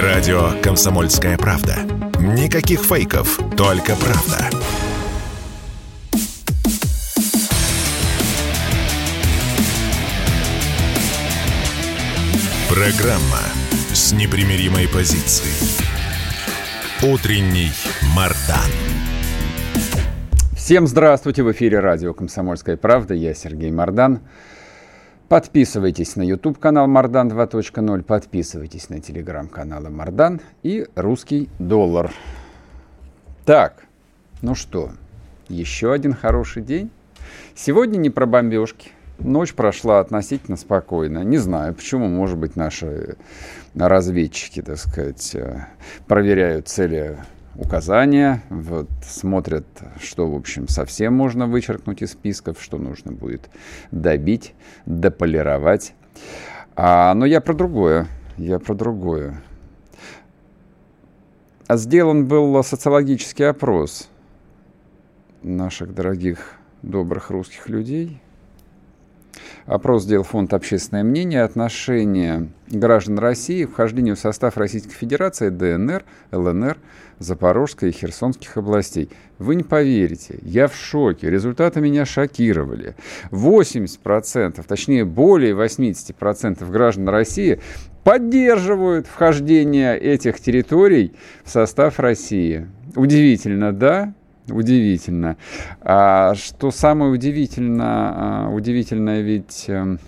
Радио «Комсомольская правда». Никаких фейков, только правда. Программа с непримиримой позицией. Утренний Мардан. Всем здравствуйте! В эфире радио «Комсомольская правда». Я Сергей Мардан. Подписывайтесь на YouTube-канал Мардан 2.0, подписывайтесь на телеграм-каналы Мардан и Русский доллар. Так, ну что, еще один хороший день. Сегодня не про бомбежки. Ночь прошла относительно спокойно. Не знаю, почему, может быть, наши разведчики, так сказать, э, проверяют цели указания, вот, смотрят, что, в общем, совсем можно вычеркнуть из списков, что нужно будет добить, дополировать. А, но я про другое. Я про другое. А сделан был социологический опрос наших дорогих, добрых русских людей. Опрос сделал фонд «Общественное мнение». Отношение граждан России к вхождению в состав Российской Федерации, ДНР, ЛНР – Запорожской и Херсонских областей. Вы не поверите, я в шоке. Результаты меня шокировали. 80%, точнее более 80% граждан России поддерживают вхождение этих территорий в состав России. Удивительно, да? Удивительно. А что самое удивительно, а, удивительное ведь эм,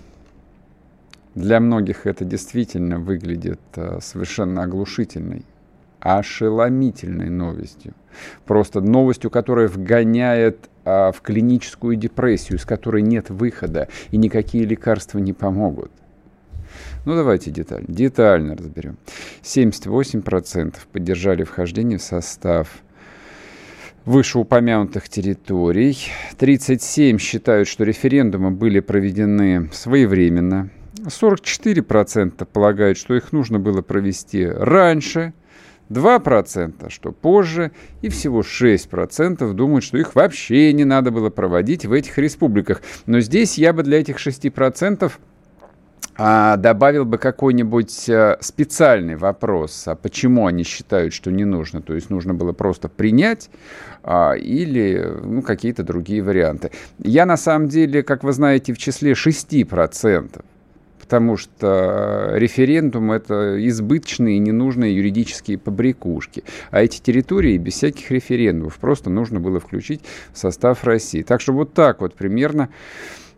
для многих это действительно выглядит э, совершенно оглушительной ошеломительной новостью. Просто новостью, которая вгоняет а, в клиническую депрессию, из которой нет выхода, и никакие лекарства не помогут. Ну, давайте детально, детально разберем. 78% поддержали вхождение в состав вышеупомянутых территорий. 37 считают, что референдумы были проведены своевременно. 44% полагают, что их нужно было провести раньше – 2%, что позже, и всего 6% думают, что их вообще не надо было проводить в этих республиках. Но здесь я бы для этих 6% а, добавил бы какой-нибудь а, специальный вопрос, а почему они считают, что не нужно. То есть нужно было просто принять а, или ну, какие-то другие варианты. Я на самом деле, как вы знаете, в числе 6% потому что референдум – это избыточные и ненужные юридические побрякушки. А эти территории без всяких референдумов просто нужно было включить в состав России. Так что вот так вот примерно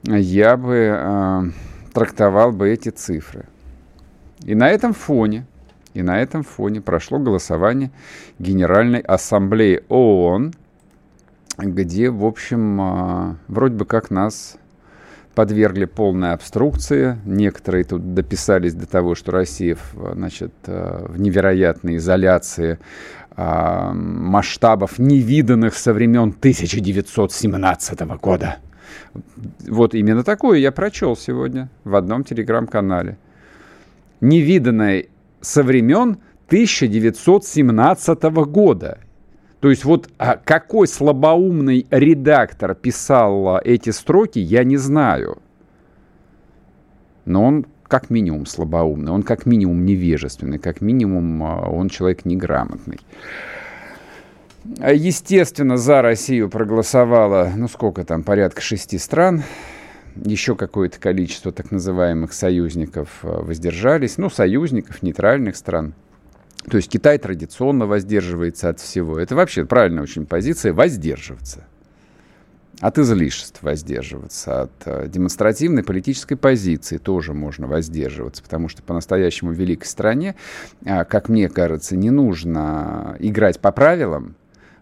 я бы э, трактовал бы эти цифры. И на этом фоне, и на этом фоне прошло голосование Генеральной Ассамблеи ООН, где, в общем, э, вроде бы как нас подвергли полной обструкции. Некоторые тут дописались до того, что Россия значит, э, в невероятной изоляции а, масштабов, невиданных со времен 1917 года. Вот именно такое я прочел сегодня в одном телеграм-канале. Невиданное со времен 1917 года. То есть вот а какой слабоумный редактор писал а, эти строки, я не знаю. Но он как минимум слабоумный, он как минимум невежественный, как минимум а, он человек неграмотный. Естественно, за Россию проголосовало, ну сколько там, порядка шести стран. Еще какое-то количество так называемых союзников воздержались. Ну, союзников, нейтральных стран – то есть Китай традиционно воздерживается от всего. Это вообще правильная очень позиция – воздерживаться. От излишеств воздерживаться, от э, демонстративной политической позиции тоже можно воздерживаться, потому что по-настоящему великой стране, как мне кажется, не нужно играть по правилам,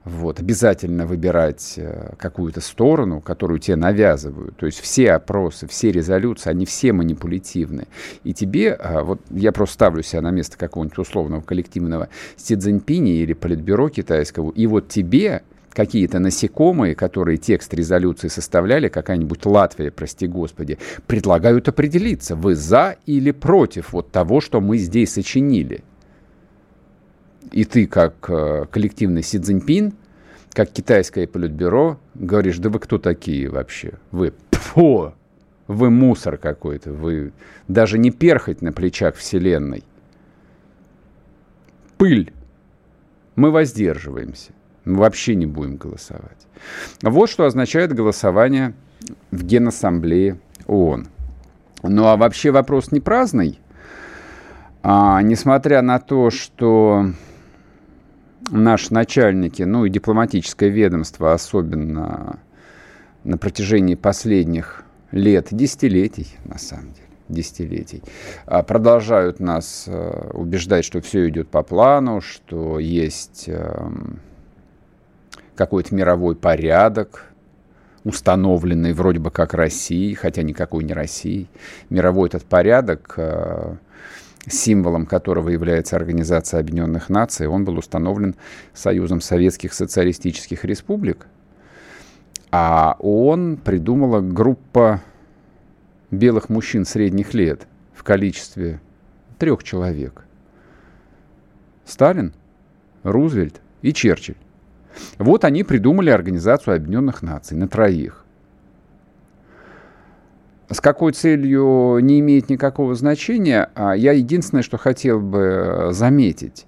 вот, обязательно выбирать э, какую-то сторону, которую тебе навязывают. То есть все опросы, все резолюции, они все манипулятивны. И тебе, а, вот я просто ставлю себя на место какого-нибудь условного коллективного Си Цзиньпини или политбюро китайского, и вот тебе какие-то насекомые, которые текст резолюции составляли, какая-нибудь Латвия, прости господи, предлагают определиться, вы за или против вот того, что мы здесь сочинили и ты, как э, коллективный Си Цзиньпин, как китайское политбюро, говоришь, да вы кто такие вообще? Вы, фу, вы мусор какой-то, вы даже не перхоть на плечах Вселенной. пыль. Мы воздерживаемся. Мы вообще не будем голосовать. Вот что означает голосование в Генассамблее ООН. Ну а вообще вопрос не праздный. А, несмотря на то, что наши начальники, ну и дипломатическое ведомство особенно на протяжении последних лет, десятилетий на самом деле, десятилетий, а, продолжают нас э, убеждать, что все идет по плану, что есть эм, какой-то мировой порядок, установленный вроде бы как Россией, хотя никакой не Россией. Мировой этот порядок, э, символом которого является Организация Объединенных Наций, он был установлен Союзом Советских Социалистических Республик. А ООН придумала группа белых мужчин средних лет в количестве трех человек. Сталин, Рузвельт и Черчилль. Вот они придумали Организацию Объединенных Наций на троих. С какой целью не имеет никакого значения, а я единственное, что хотел бы заметить.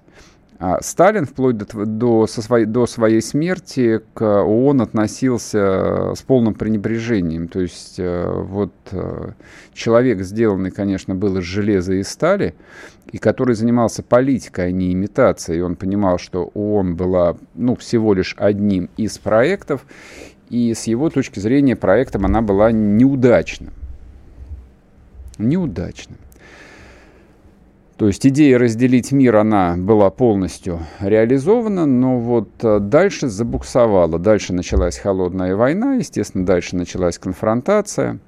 А Сталин вплоть до, до, со своей, до своей смерти к ООН относился с полным пренебрежением. То есть э, вот э, человек, сделанный, конечно, был из железа и стали, и который занимался политикой, а не имитацией. Он понимал, что ООН была ну, всего лишь одним из проектов, и с его точки зрения проектом она была неудачным. Неудачным. То есть идея разделить мир, она была полностью реализована, но вот э, дальше забуксовала. Дальше началась холодная война, естественно, дальше началась конфронтация.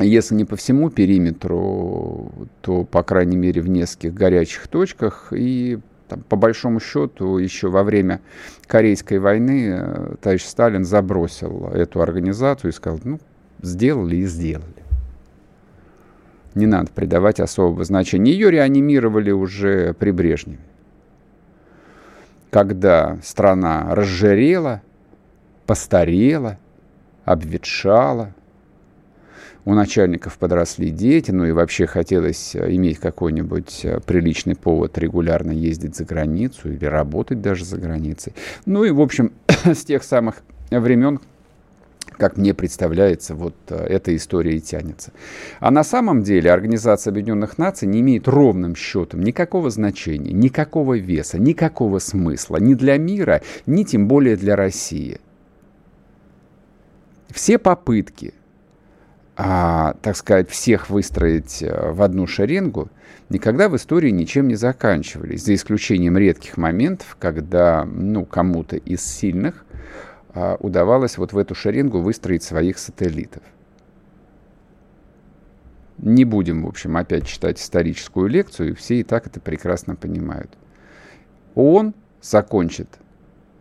Если не по всему периметру, то, по крайней мере, в нескольких горячих точках. И там, по большому счету, еще во время Корейской войны э, товарищ Сталин забросил эту организацию и сказал, ну, сделали и сделали не надо придавать особого значения. Ее реанимировали уже при Брежневе. Когда страна разжирела, постарела, обветшала, у начальников подросли дети, ну и вообще хотелось иметь какой-нибудь приличный повод регулярно ездить за границу или работать даже за границей. Ну и, в общем, с тех самых времен как мне представляется, вот э, эта история и тянется. А на самом деле Организация Объединенных Наций не имеет ровным счетом никакого значения, никакого веса, никакого смысла ни для мира, ни тем более для России. Все попытки, а, так сказать, всех выстроить э, в одну шеренгу, никогда в истории ничем не заканчивались, за исключением редких моментов, когда ну, кому-то из сильных удавалось вот в эту шеренгу выстроить своих сателлитов. Не будем, в общем, опять читать историческую лекцию, все и так это прекрасно понимают. Он закончит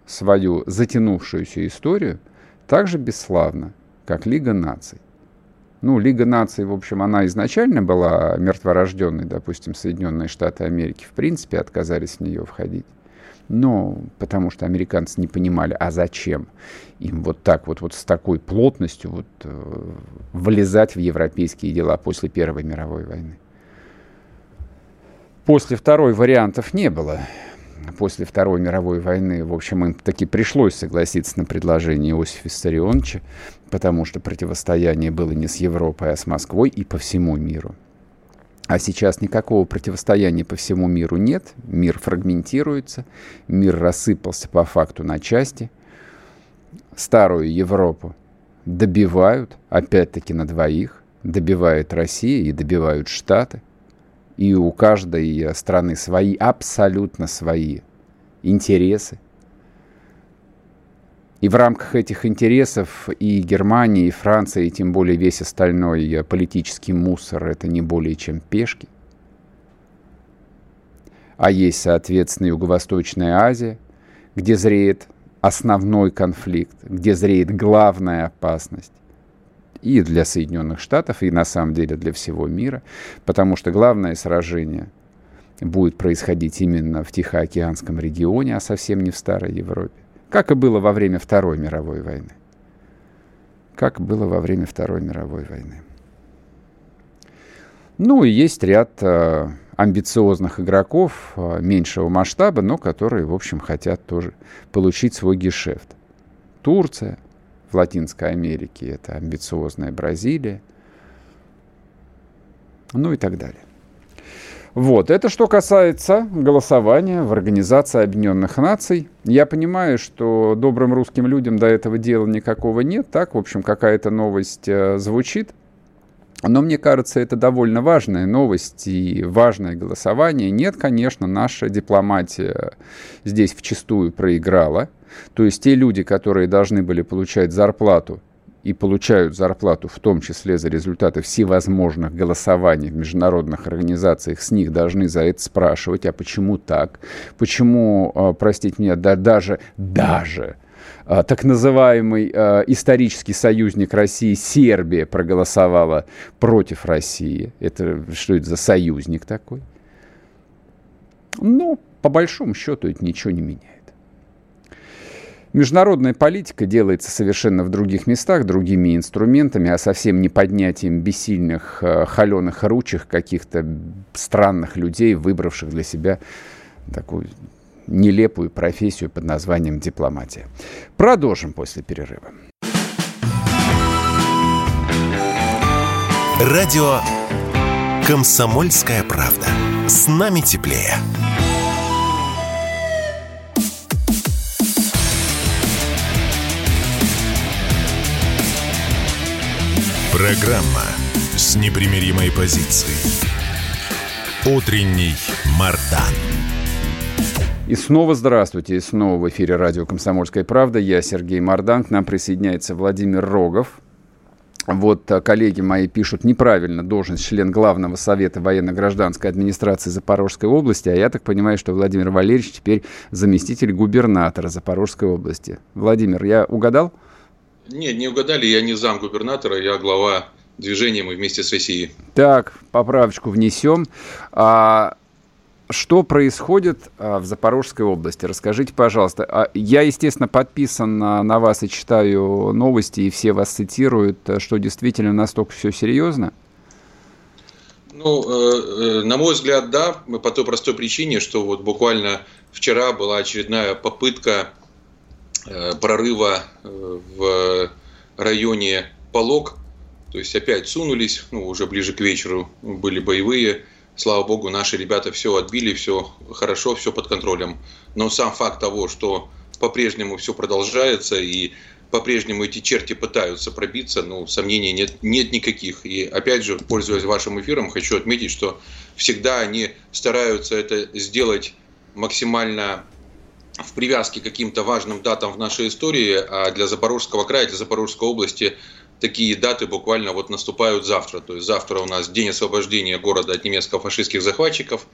свою затянувшуюся историю так же бесславно, как Лига наций. Ну, Лига наций, в общем, она изначально была мертворожденной, допустим, Соединенные Штаты Америки, в принципе, отказались в нее входить. Ну, потому что американцы не понимали, а зачем им вот так вот, вот с такой плотностью вот, э, влезать в европейские дела после Первой мировой войны. После Второй вариантов не было. После Второй мировой войны, в общем, им таки пришлось согласиться на предложение Иосифа Виссарионовича, потому что противостояние было не с Европой, а с Москвой и по всему миру. А сейчас никакого противостояния по всему миру нет. Мир фрагментируется, мир рассыпался по факту на части. Старую Европу добивают, опять-таки на двоих. Добивает Россия и добивают Штаты. И у каждой страны свои, абсолютно свои интересы. И в рамках этих интересов и Германия, и Франция, и тем более весь остальной э, политический мусор – это не более чем пешки. А есть, соответственно, Юго-Восточная Азия, где зреет основной конфликт, где зреет главная опасность и для Соединенных Штатов, и на самом деле для всего мира, потому что главное сражение будет происходить именно в Тихоокеанском регионе, а совсем не в Старой Европе как и было во время Второй мировой войны. Как было во время Второй мировой войны. Ну и есть ряд э, амбициозных игроков э, меньшего масштаба, но которые, в общем, хотят тоже получить свой гешефт. Турция в Латинской Америке, это амбициозная Бразилия, ну и так далее. Вот, это что касается голосования в Организации Объединенных Наций. Я понимаю, что добрым русским людям до этого дела никакого нет. Так, в общем, какая-то новость э, звучит. Но мне кажется, это довольно важная новость и важное голосование. Нет, конечно, наша дипломатия здесь вчастую проиграла. То есть те люди, которые должны были получать зарплату и получают зарплату, в том числе за результаты всевозможных голосований в международных организациях, с них должны за это спрашивать, а почему так? Почему, а, простите меня, да, даже, даже а, так называемый э, исторический союзник России Сербия проголосовала против России. Это что это за союзник такой? Ну, по большому счету это ничего не меняет. Международная политика делается совершенно в других местах, другими инструментами, а совсем не поднятием бессильных, э, холеных ручек каких-то странных людей, выбравших для себя такую нелепую профессию под названием дипломатия. Продолжим после перерыва. Радио «Комсомольская правда». С нами теплее. Программа с непримиримой позицией. Утренний Мардан. И снова здравствуйте. И снова в эфире радио «Комсомольская правда». Я Сергей Мордан. К нам присоединяется Владимир Рогов. Вот а, коллеги мои пишут неправильно должность член Главного совета военно-гражданской администрации Запорожской области, а я так понимаю, что Владимир Валерьевич теперь заместитель губернатора Запорожской области. Владимир, я угадал? Нет, не угадали, я не зам губернатора, я глава движения «Мы вместе с Россией». Так, поправочку внесем. А, что происходит а, в Запорожской области? Расскажите, пожалуйста. А, я, естественно, подписан на, вас и читаю новости, и все вас цитируют. Что действительно настолько все серьезно? Ну, э, э, на мой взгляд, да, по той простой причине, что вот буквально вчера была очередная попытка Э, прорыва э, в районе Полог. То есть опять сунулись, ну, уже ближе к вечеру были боевые. Слава богу, наши ребята все отбили, все хорошо, все под контролем. Но сам факт того, что по-прежнему все продолжается и по-прежнему эти черти пытаются пробиться, ну, сомнений нет, нет никаких. И опять же, пользуясь вашим эфиром, хочу отметить, что всегда они стараются это сделать максимально в привязке к каким-то важным датам в нашей истории, а для Запорожского края, для Запорожской области такие даты буквально вот наступают завтра. То есть завтра у нас день освобождения города от немецко-фашистских захватчиков,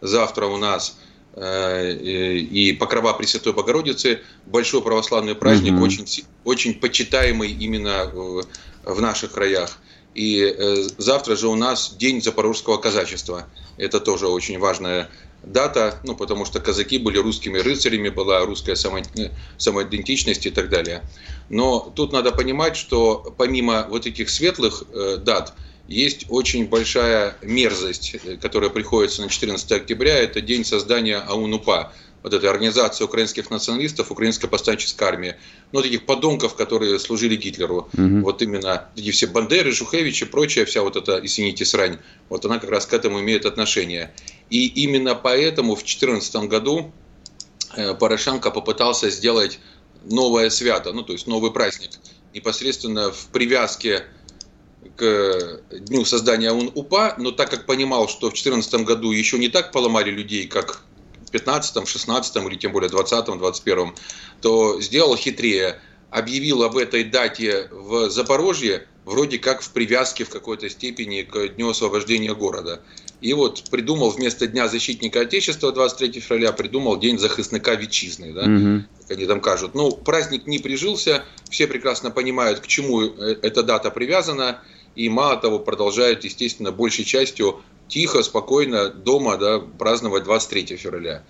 завтра у нас э, и Покрова Пресвятой Богородицы, большой православный праздник, угу. очень, очень почитаемый именно в наших краях. И э, завтра же у нас День Запорожского казачества. Это тоже очень важная дата, ну, потому что казаки были русскими рыцарями, была русская само, э, самоидентичность и так далее. Но тут надо понимать, что помимо вот этих светлых э, дат, есть очень большая мерзость, э, которая приходится на 14 октября, это день создания АУНУПА, вот этой организации украинских националистов, Украинской повстанческой армии, ну, таких подонков, которые служили Гитлеру. Угу. Вот именно эти все Бандеры, Шухевич и прочая вся вот эта, извините, срань, вот она как раз к этому имеет отношение. И именно поэтому в 2014 году э, Порошенко попытался сделать новое свято, ну, то есть новый праздник, непосредственно в привязке к дню создания УН-УПА, но так как понимал, что в 2014 году еще не так поломали людей, как в 15, 16 или тем более 20, 21, то сделал хитрее, объявил об этой дате в Запорожье вроде как в привязке в какой-то степени к Дню освобождения города. И вот придумал вместо Дня защитника Отечества 23 февраля, придумал День захисника Витчизны, да, угу. как они там кажут. Ну, праздник не прижился, все прекрасно понимают, к чему э, эта дата привязана, и мало того, продолжают, естественно, большей частью тихо, спокойно дома да, праздновать 23 февраля.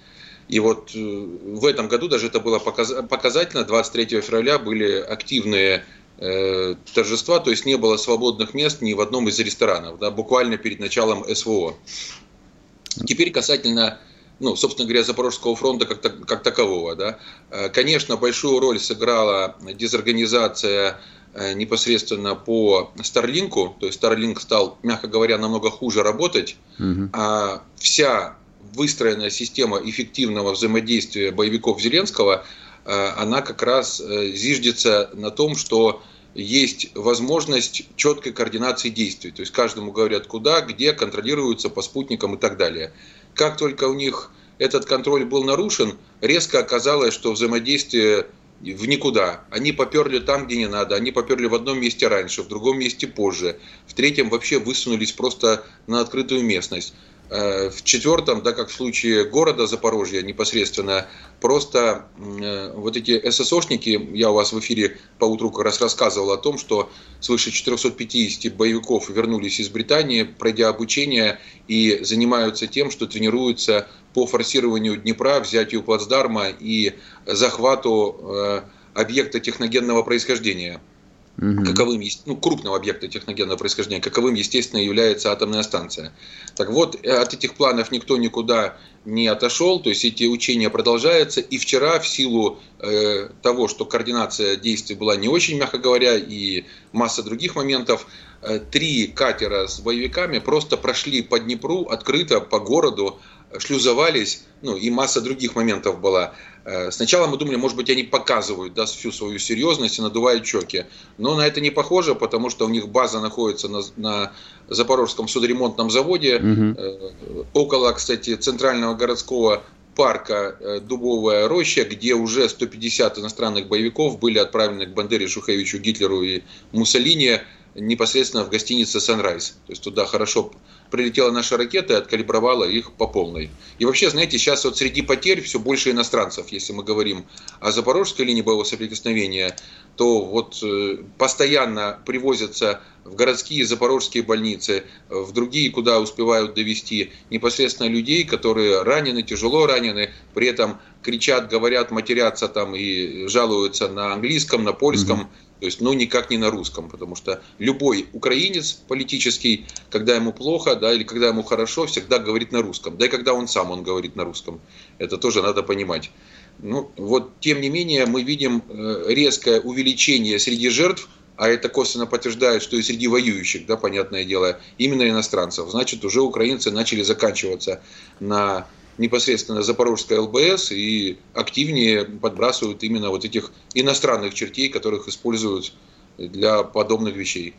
И вот э, в этом году даже это было показательно. 23 февраля были активные торжества, то есть не было свободных мест ни в одном из ресторанов, да, буквально перед началом СВО. Теперь касательно ну, собственно говоря, Запорожского фронта как, как такового. Да. Конечно, большую роль сыграла дезорганизация непосредственно по Старлинку, то есть Старлинк стал, мягко говоря, намного хуже работать, угу. а вся выстроенная система эффективного взаимодействия боевиков Зеленского, э, она как раз э, зиждется на том, что есть возможность четкой координации действий. То есть каждому говорят куда, где, контролируются по спутникам и так далее. Как только у них этот контроль был нарушен, резко оказалось, что взаимодействие в никуда. Они поперли там, где не надо. Они поперли в одном месте раньше, в другом месте позже. В третьем вообще высунулись просто на открытую местность. Э, в четвертом, да, как в случае города Запорожья непосредственно, просто э, вот эти ССОшники, я у вас в эфире по утру как раз рассказывал о том, что свыше 450 боевиков вернулись из Британии, пройдя обучение и занимаются тем, что тренируются по форсированию Днепра, взятию плацдарма и захвату э, объекта техногенного происхождения угу. каковым, ну, крупного объекта техногенного происхождения, каковым, естественно, является атомная станция. Так вот, э, от этих планов никто никуда не отошел, то есть эти учения продолжаются, и вчера в силу э, того, что координация действий была не очень, мягко говоря, и масса других моментов, э, три катера с боевиками просто прошли по Днепру открыто по городу, шлюзовались, ну и масса других моментов была. Э, сначала мы думали, может быть, они показывают да, всю свою серьезность и надувают щеки. Но на это не похоже, потому что у них база находится на, на Запорожском судоремонтном заводе, угу. около, кстати, центрального городского парка э, Дубовая роща, где уже 150 иностранных боевиков были отправлены к Бандере, Шухевичу, Гитлеру и Муссолини непосредственно в гостинице Sunrise. То есть туда хорошо прилетела наша ракета и откалибровала их по полной. И вообще, знаете, сейчас вот среди потерь все больше иностранцев. Если мы говорим о запорожской линии боевого соприкосновения, то вот э, постоянно привозятся в городские запорожские больницы, в другие, куда успевают довести непосредственно людей, которые ранены, тяжело ранены, при этом кричат, говорят, матерятся там и жалуются на английском, на польском. Mm-hmm то есть, ну, никак не на русском, потому что любой украинец политический, когда ему плохо, да, или когда ему хорошо, всегда говорит на русском. Да и когда он сам, он говорит на русском. Это тоже надо понимать. Ну, вот, тем не менее, мы видим э, резкое увеличение среди жертв, а это косвенно подтверждает, что и среди воюющих, да, понятное дело, именно иностранцев. Значит, уже украинцы начали заканчиваться на непосредственно Запорожская ЛБС и активнее подбрасывают именно вот этих иностранных чертей, которых используют для подобных вещей.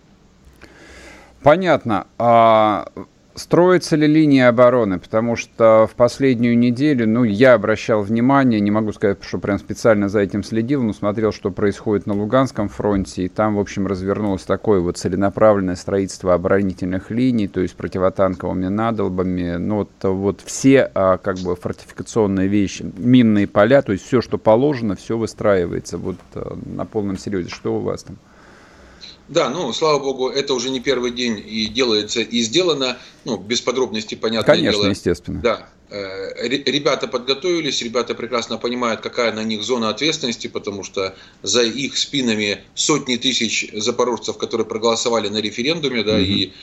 Понятно. А Строится ли линия обороны? Потому что в последнюю неделю, ну, я обращал внимание, не могу сказать, что прям специально за этим следил, но смотрел, что происходит на Луганском фронте, и там, в общем, развернулось такое вот целенаправленное строительство оборонительных линий, то есть противотанковыми надолбами, ну, вот, вот все, а, как бы, фортификационные вещи, минные поля, то есть все, что положено, все выстраивается вот а, на полном серьезе. Что у вас там? Да, ну, слава богу, это уже не первый день и делается, и сделано, ну, без подробностей, понятно. Конечно, дело. естественно. Да, э, ребята подготовились, ребята прекрасно понимают, какая на них зона ответственности, потому что за их спинами сотни тысяч запорожцев, которые проголосовали на референдуме, да, угу. и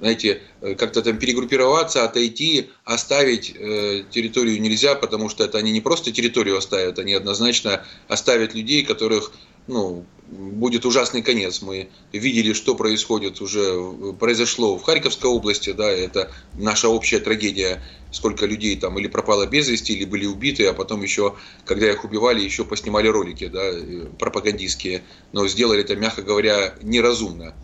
знаете, э, как-то там перегруппироваться, отойти, оставить э, территорию нельзя, потому что это они не просто территорию оставят, они однозначно оставят людей, которых ну, будет ужасный конец. Мы видели, что происходит уже, произошло в Харьковской области, да, это наша общая трагедия, сколько людей там или пропало без вести, или были убиты, а потом еще, когда их убивали, еще поснимали ролики, да, пропагандистские, но сделали это, мягко говоря, неразумно.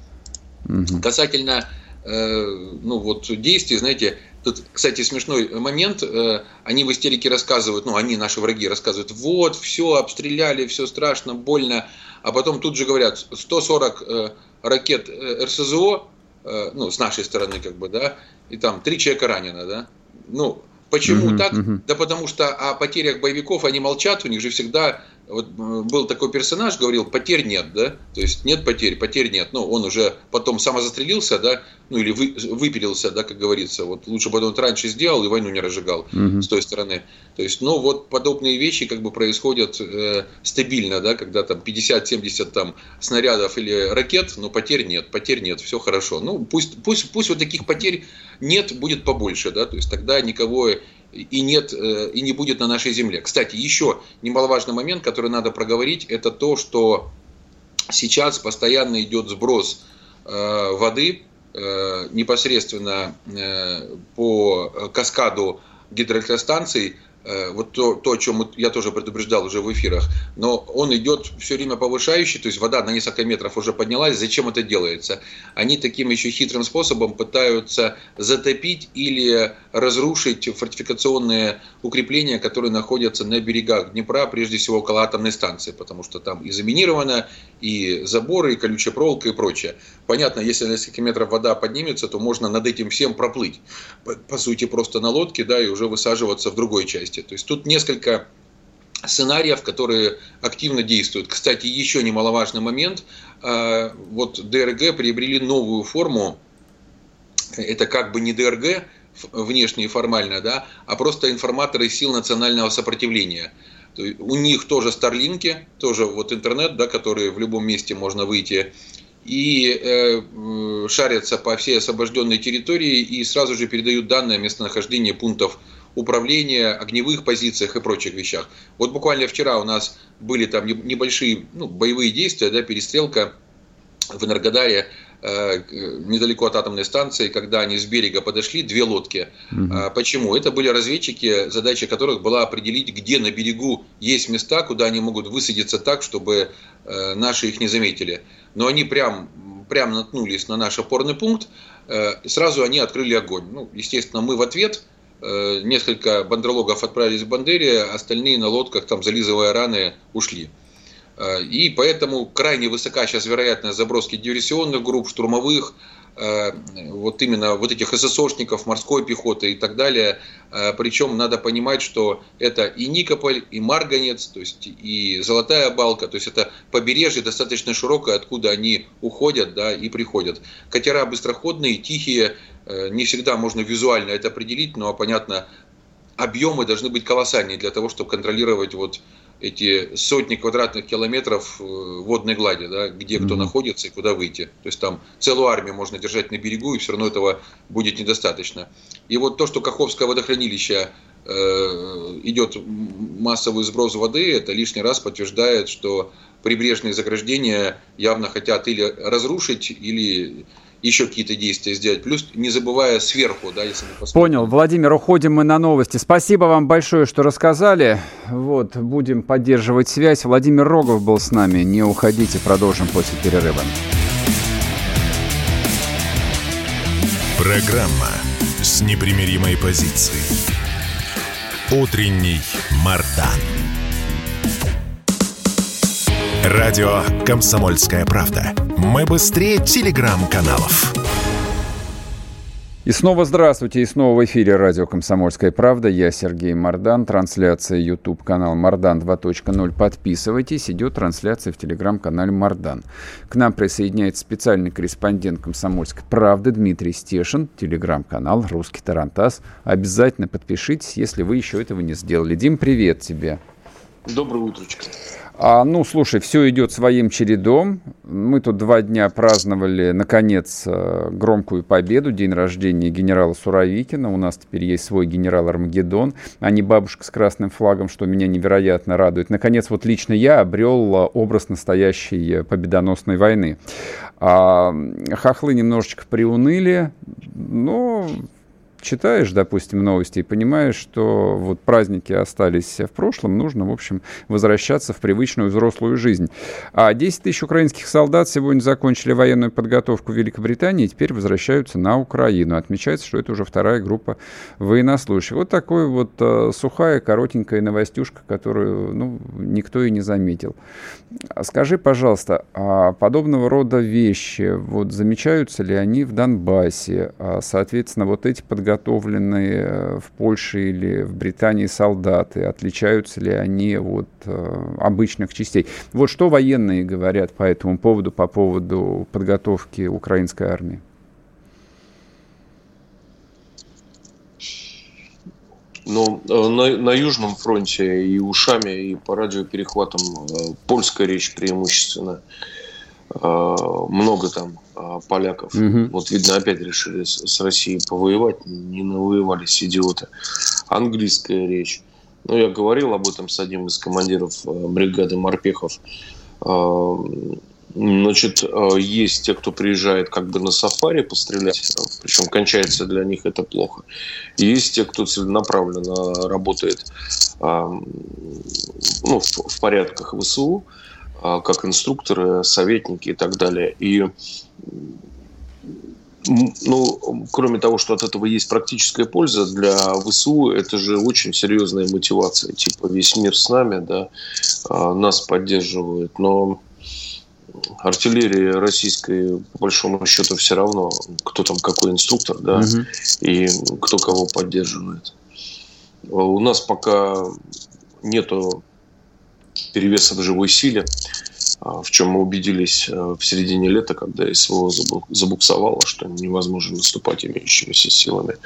Угу. Касательно э, ну, вот, действий, знаете, Тут, кстати, смешной момент. Э, они в истерике рассказывают, ну, они, наши враги, рассказывают, вот, все, обстреляли, все страшно, больно. А потом тут же говорят, 140 э, ракет э, РСЗО, ну, с нашей стороны, как бы, да, и там три человека ранено, да. Ну, почему mm-hmm, так? Mm-hmm. Да потому что о потерях боевиков они молчат, у них же всегда вот э, был такой персонаж, говорил, потерь нет, да, то есть нет потерь, потерь нет, ну, он уже потом самозастрелился, да, ну, или вы, выпилился, да, как говорится, вот лучше бы он это раньше сделал и войну не разжигал угу. с той стороны, то есть, ну, вот подобные вещи как бы происходят э, стабильно, да, когда там 50-70 там снарядов или ракет, но потерь нет, потерь нет, все хорошо, ну, пусть, пусть, пусть вот таких потерь нет, будет побольше, да, то есть тогда никого и нет, э, и не будет на нашей земле. Кстати, еще немаловажный момент, который надо проговорить, это то, что сейчас постоянно идет сброс э, воды э, непосредственно по каскаду гидроэлектростанций вот то, то, о чем я тоже предупреждал уже в эфирах, но он идет все время повышающий, то есть вода на несколько метров уже поднялась. Зачем это делается? Они таким еще хитрым способом пытаются затопить или разрушить фортификационные укрепления, которые находятся на берегах Днепра, прежде всего около атомной станции, потому что там и заминировано, и заборы, и колючая проволока и прочее. Понятно, если на несколько метров вода поднимется, то можно над этим всем проплыть, по, по сути, просто на лодке, да, и уже высаживаться в другой части. То есть тут несколько сценариев, которые активно действуют. Кстати, еще немаловажный момент. А, вот ДРГ приобрели новую форму. Это как бы не ДРГ внешне и формально, да, а просто информаторы сил национального сопротивления – у них тоже старлинки, тоже вот интернет, да, который в любом месте можно выйти и э, шарятся по всей освобожденной территории и сразу же передают данные о местонахождении пунктов управления, огневых позициях и прочих вещах. Вот буквально вчера у нас были там небольшие ну, боевые действия, да, перестрелка в Энергодаре Э, недалеко от атомной станции, когда они с берега подошли, две лодки. Угу. Почему? Это были разведчики, задача которых была определить, где на берегу есть места, куда они могут высадиться так, чтобы э, наши их не заметили. Но они прям, прям наткнулись на наш опорный пункт, и сразу они открыли огонь. Ну, естественно, мы в ответ, несколько бандерологов отправились в Бандере, остальные на лодках, там зализывая раны, ушли. Э, и поэтому крайне высока сейчас вероятность заброски диверсионных групп, штурмовых, э, вот именно вот этих ССОшников, морской пехоты и так далее. Э, Причем надо понимать, что это и Никополь, и Марганец, то есть и Золотая Балка, то есть это побережье достаточно широкое, откуда они уходят да, и приходят. Катера быстроходные, тихие, не всегда можно визуально это определить, но понятно, объемы должны быть колоссальные для того, чтобы контролировать вот эти сотни квадратных километров э, водной глади, да, где кто mm-hmm. находится и куда выйти. То есть там целую армию можно держать на берегу, и все равно этого будет недостаточно. И вот то, что Каховское водохранилище э, идет массовый сброс воды, это лишний раз подтверждает, что прибрежные заграждения явно хотят или разрушить, или еще какие-то действия сделать. Плюс не забывая сверху, да, если мы посмотрим. Понял. Владимир, уходим мы на новости. Спасибо вам большое, что рассказали. Вот, будем поддерживать связь. Владимир Рогов был с нами. Не уходите, продолжим после перерыва. Программа с непримиримой позицией. Утренний Мардан. Радио «Комсомольская правда». Мы быстрее телеграм-каналов. И снова здравствуйте, и снова в эфире радио «Комсомольская правда». Я Сергей Мордан, трансляция YouTube канал Мордан 2.0. Подписывайтесь, идет трансляция в телеграм-канале Мордан. К нам присоединяется специальный корреспондент «Комсомольской правды» Дмитрий Стешин, телеграм-канал «Русский Тарантас». Обязательно подпишитесь, если вы еще этого не сделали. Дим, привет тебе. Доброе утречко. А, ну, слушай, все идет своим чередом. Мы тут два дня праздновали, наконец, э, громкую победу, день рождения генерала Суровикина. У нас теперь есть свой генерал Армагеддон, а не бабушка с красным флагом, что меня невероятно радует. Наконец, вот лично я обрел э, образ настоящей э, победоносной войны. А, хохлы немножечко приуныли, но читаешь, допустим, новости и понимаешь, что вот праздники остались в прошлом, нужно, в общем, возвращаться в привычную взрослую жизнь. А 10 тысяч украинских солдат сегодня закончили военную подготовку в Великобритании и теперь возвращаются на Украину. Отмечается, что это уже вторая группа военнослужащих. Вот такой вот э, сухая, коротенькая новостюшка, которую ну, никто и не заметил. Скажи, пожалуйста, а подобного рода вещи, вот замечаются ли они в Донбассе? А, соответственно, вот эти подготовки подготовленные в Польше или в Британии солдаты, отличаются ли они от обычных частей. Вот что военные говорят по этому поводу, по поводу подготовки украинской армии? Ну, на, на Южном фронте и ушами, и по радиоперехватам польская речь преимущественно. Много там поляков. Угу. Вот, видно, опять решили с, Россией повоевать. Не навоевались идиоты. Английская речь. Ну, я говорил об этом с одним из командиров бригады морпехов. Значит, есть те, кто приезжает как бы на сафари пострелять, причем кончается для них это плохо. Есть те, кто целенаправленно работает ну, в порядках ВСУ, как инструкторы, советники и так далее. И ну, кроме того, что от этого есть практическая польза для ВСУ, это же очень серьезная мотивация. Типа весь мир с нами, да, нас поддерживает. Но артиллерии российской, по большому счету, все равно, кто там какой инструктор, да, угу. и кто кого поддерживает. У нас пока нету перевеса в живой силе, а, в чем мы убедились э, в середине лета, когда СВО забуксовало, что невозможно наступать имеющимися силами.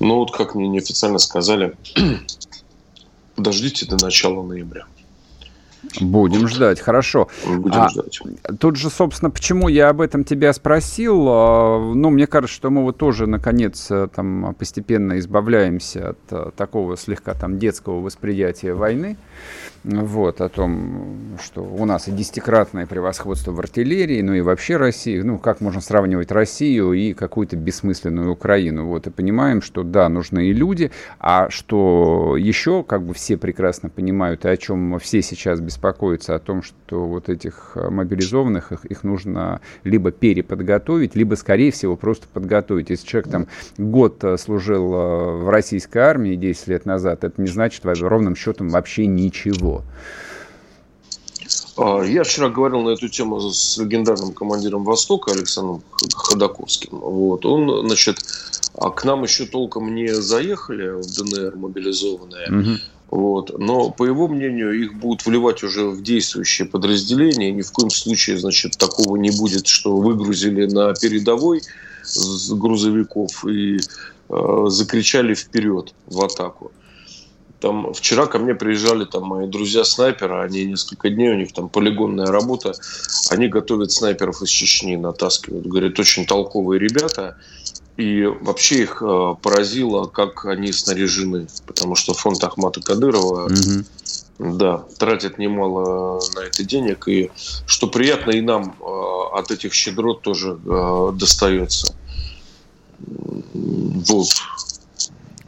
Но вот, как мне неофициально сказали, подождите до начала ноября. Будем ждать, хорошо. Будем а, ждать. Тут же, собственно, почему я об этом тебя спросил. А, ну, мне кажется, что мы вот тоже, наконец, э, там постепенно избавляемся от э, такого слегка там детского восприятия войны вот, о том, что у нас и десятикратное превосходство в артиллерии, ну и вообще России, ну, как можно сравнивать Россию и какую-то бессмысленную Украину, вот, и понимаем, что, да, нужны и люди, а что еще, как бы все прекрасно понимают, и о чем все сейчас беспокоятся, о том, что вот этих э, мобилизованных, их, их нужно либо переподготовить, либо, скорее всего, просто подготовить. Если человек там год э, служил э, в российской армии 10 лет назад, это не значит, ровным счетом, вообще ничего. А, я вчера говорил на эту тему с легендарным командиром Востока Александром Ходаковским. Вот. Он, значит, а к нам еще толком не заехали в ДНР мобилизованные. Угу. Вот. Но, по его мнению, их будут вливать уже в действующие подразделения. Ни в коем случае, значит, такого не будет, что выгрузили на передовой с грузовиков и э, закричали вперед в атаку. Там вчера ко мне приезжали там мои друзья-снайперы, они несколько дней, у них там полигонная работа, они готовят снайперов из Чечни, натаскивают. Говорят, очень толковые ребята. И вообще их э, поразило, как они снаряжены. Потому что фонд Ахмата Кадырова угу. да, тратит немало на это денег. И что приятно, и нам э, от этих щедрот тоже э, достается. Вот.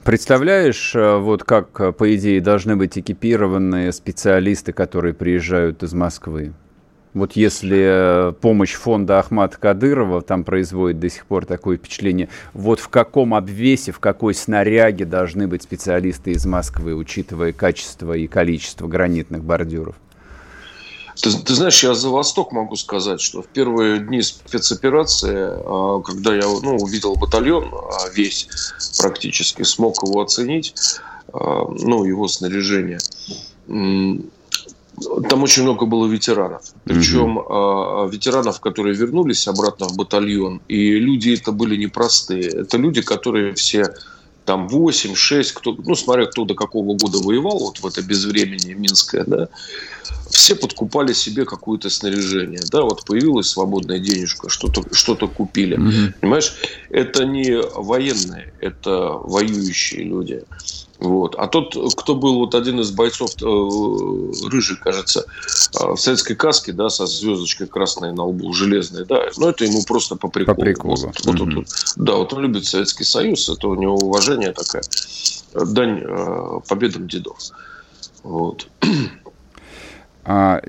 Представляешь, вот как, по идее, должны быть экипированные специалисты, которые приезжают из Москвы? Вот если э, помощь фонда Ахмата Кадырова там производит до сих пор такое впечатление, вот в каком обвесе, в какой снаряге должны быть специалисты из Москвы, учитывая качество и количество гранитных бордюров? Ты, ты знаешь, я за Восток могу сказать, что в первые дни спецоперации, а, когда я ну, увидел батальон а, весь практически, смог его оценить, ну, его снаряжение, там очень много было ветеранов. Причем mm-hmm. ветеранов, которые вернулись обратно в батальон. И люди это были непростые. Это люди, которые все там 8, 6, кто, ну, смотря кто до какого года воевал, вот в это безвремени Минское, да, все подкупали себе какое-то снаряжение, да, вот появилась свободная денежка, что-то что купили, mm-hmm. понимаешь, это не военные, это воюющие люди, вот. А тот, кто был вот один из бойцов, э, рыжий, кажется, э, в советской каске, да, со звездочкой красной на лбу, железной, да, но это ему просто по приколу. По приколу. Вот, вот, mm-hmm. вот, да, вот он любит Советский Союз, это у него уважение такая, дань э, победам дедов. Вот. А,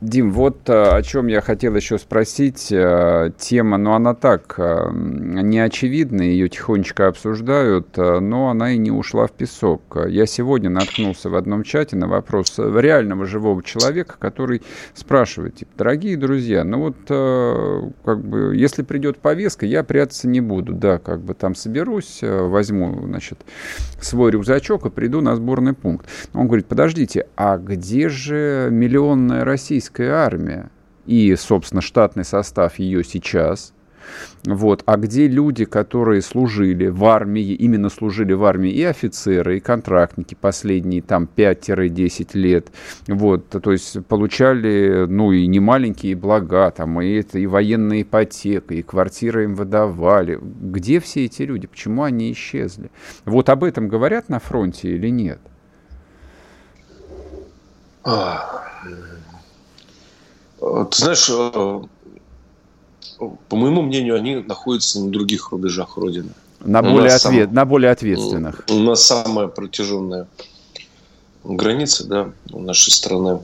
Дим, вот а, о чем я хотел еще спросить. А, тема, ну, она так, не очевидна, ее тихонечко обсуждают, но она и не ушла в песок. Я сегодня наткнулся в одном чате на вопрос реального живого человека, который спрашивает, типа, дорогие друзья, ну вот, как бы, если придет повестка, я прятаться не буду, да, как бы там соберусь, возьму, значит, свой рюкзачок и приду на сборный пункт. Он говорит, подождите, а где же миллион миллионная российская армия и, собственно, штатный состав ее сейчас. Вот. А где люди, которые служили в армии, именно служили в армии, и офицеры, и контрактники последние там 5-10 лет, вот, то есть получали, ну, и немаленькие блага, там, и, это, и военная ипотека, и квартиры им выдавали. Где все эти люди? Почему они исчезли? Вот об этом говорят на фронте или нет? А, ты знаешь, э, по моему мнению, они находятся на других рубежах Родины. На более, ответ, сам, на более ответственных. У нас самая протяженная граница да, нашей страны.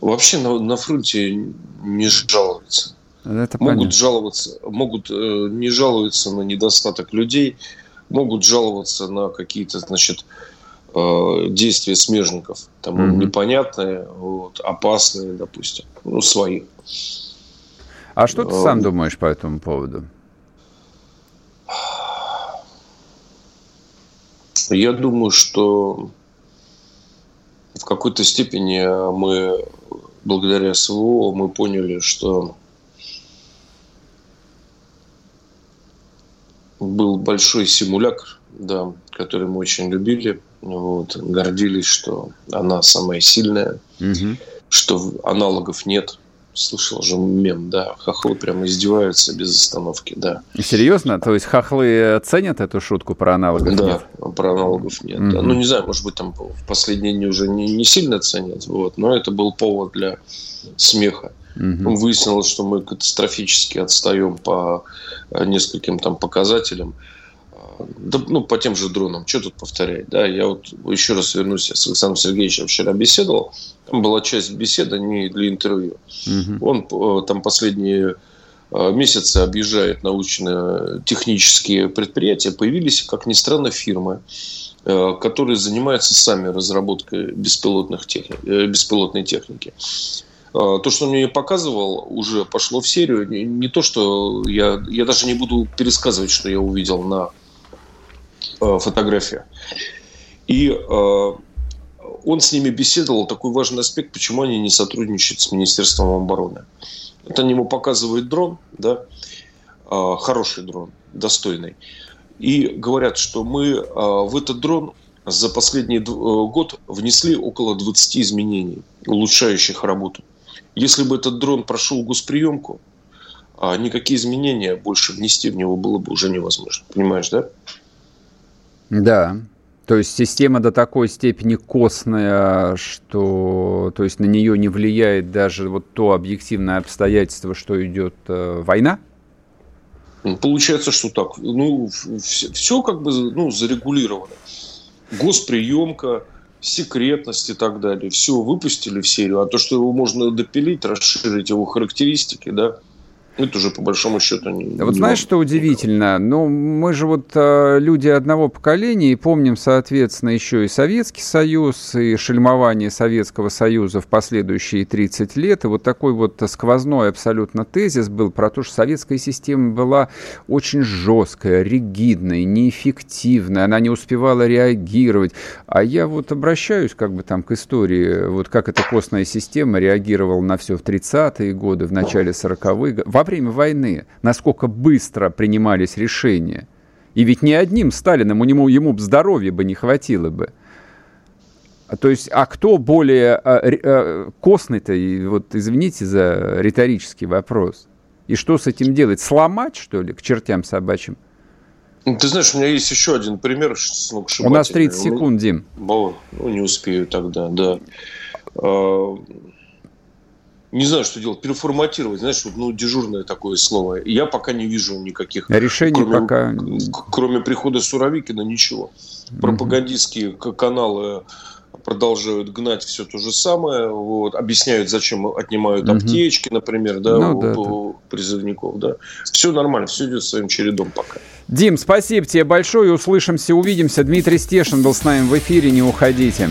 Вообще на, на фронте не жалуются. Это могут понятно. жаловаться, могут э, не жаловаться на недостаток людей, могут жаловаться на какие-то, значит, Э, действия смежников. Там mm-hmm. непонятные, вот, опасные, допустим, ну, свои. А что ты сам думаешь по этому поводу? Я думаю, что в какой-то степени мы, благодаря СВО, мы поняли, что был большой симулятор, да, который мы очень любили – вот, гордились, что она самая сильная, угу. что аналогов нет. Слышал же мем, да, хохлы прямо издеваются без остановки, да. Серьезно? То есть хохлы ценят эту шутку про аналогов да, нет? про аналогов нет. mm Да. Ну, не знаю, может быть, там в последние дни уже не, не сильно ценят, вот, но это был повод для смеха. mm Выяснилось, что мы катастрофически отстаем по нескольким там показателям. Да, ну, по тем же дронам, что тут повторять, да, я вот еще раз вернусь, я с Александром Сергеевичем вчера беседовал, там была часть беседы не для интервью. Угу. Он э, там последние э, месяцы объезжает научно-технические предприятия, появились, как ни странно, фирмы, э, которые занимаются сами разработкой беспилотных техни... беспилотной техники. То, что он мне показывал, уже пошло в серию. Не то, что я, я даже не буду пересказывать, что я увидел на фотография. И э, он с ними беседовал, такой важный аспект, почему они не сотрудничают с Министерством обороны. Это они ему показывают дрон, да, э, хороший дрон, достойный. И говорят, что мы в этот дрон за последний год внесли около 20 изменений, улучшающих работу. Если бы этот дрон прошел госприемку, никакие изменения больше внести в него было бы уже невозможно. Понимаешь, да? Да. То есть система до такой степени костная, что то есть на нее не влияет даже вот то объективное обстоятельство, что идет э, война? Получается, что так. Ну, все, все как бы ну, зарегулировано. Госприемка, секретность и так далее. Все выпустили в серию. А то, что его можно допилить, расширить его характеристики, да, это уже по большому счету не... Вот не знаешь, что удивительно? Ну, мы же вот э, люди одного поколения и помним, соответственно, еще и Советский Союз, и шельмование Советского Союза в последующие 30 лет. И вот такой вот сквозной абсолютно тезис был про то, что советская система была очень жесткая, ригидная, неэффективная, она не успевала реагировать. А я вот обращаюсь как бы там к истории, вот как эта костная система реагировала на все в 30-е годы, в начале 40-х. Во время войны, насколько быстро принимались решения. И ведь не одним Сталиным, у него, ему здоровья бы не хватило бы. То есть, а кто более а, а, костный-то, вот извините за риторический вопрос, и что с этим делать? Сломать, что ли, к чертям собачьим? Ты знаешь, у меня есть еще один пример У нас 30 секунд, Дим. Ну, не успею тогда, да. Не знаю, что делать, переформатировать, знаешь, вот, ну, дежурное такое слово. Я пока не вижу никаких... Решений кроме, пока... Кроме прихода Суровикина, ничего. Пропагандистские каналы продолжают гнать все то же самое, вот, объясняют, зачем отнимают угу. аптечки, например, да, ну, у, да, у да. призывников, да. Все нормально, все идет своим чередом пока. Дим, спасибо тебе большое, услышимся, увидимся. Дмитрий Стешин был с нами в эфире, не уходите.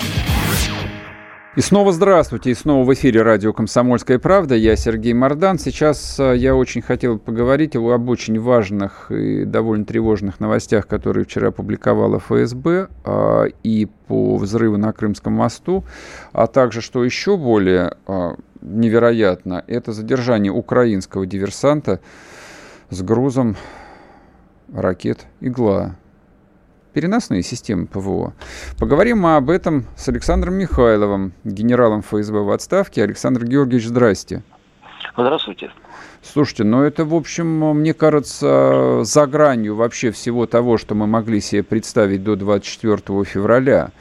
И снова здравствуйте, и снова в эфире радио «Комсомольская правда». Я Сергей Мордан. Сейчас э, я очень хотел поговорить об очень важных и довольно тревожных новостях, которые вчера опубликовала ФСБ а, и по взрыву на Крымском мосту, а также, что еще более а, невероятно, это задержание украинского диверсанта с грузом ракет «Игла» переносные системы ПВО. Поговорим об этом с Александром Михайловым, генералом ФСБ в отставке. Александр Георгиевич, здрасте. Здравствуйте. Слушайте, ну это, в общем, мне кажется, за гранью вообще всего того, что мы могли себе представить до 24 февраля.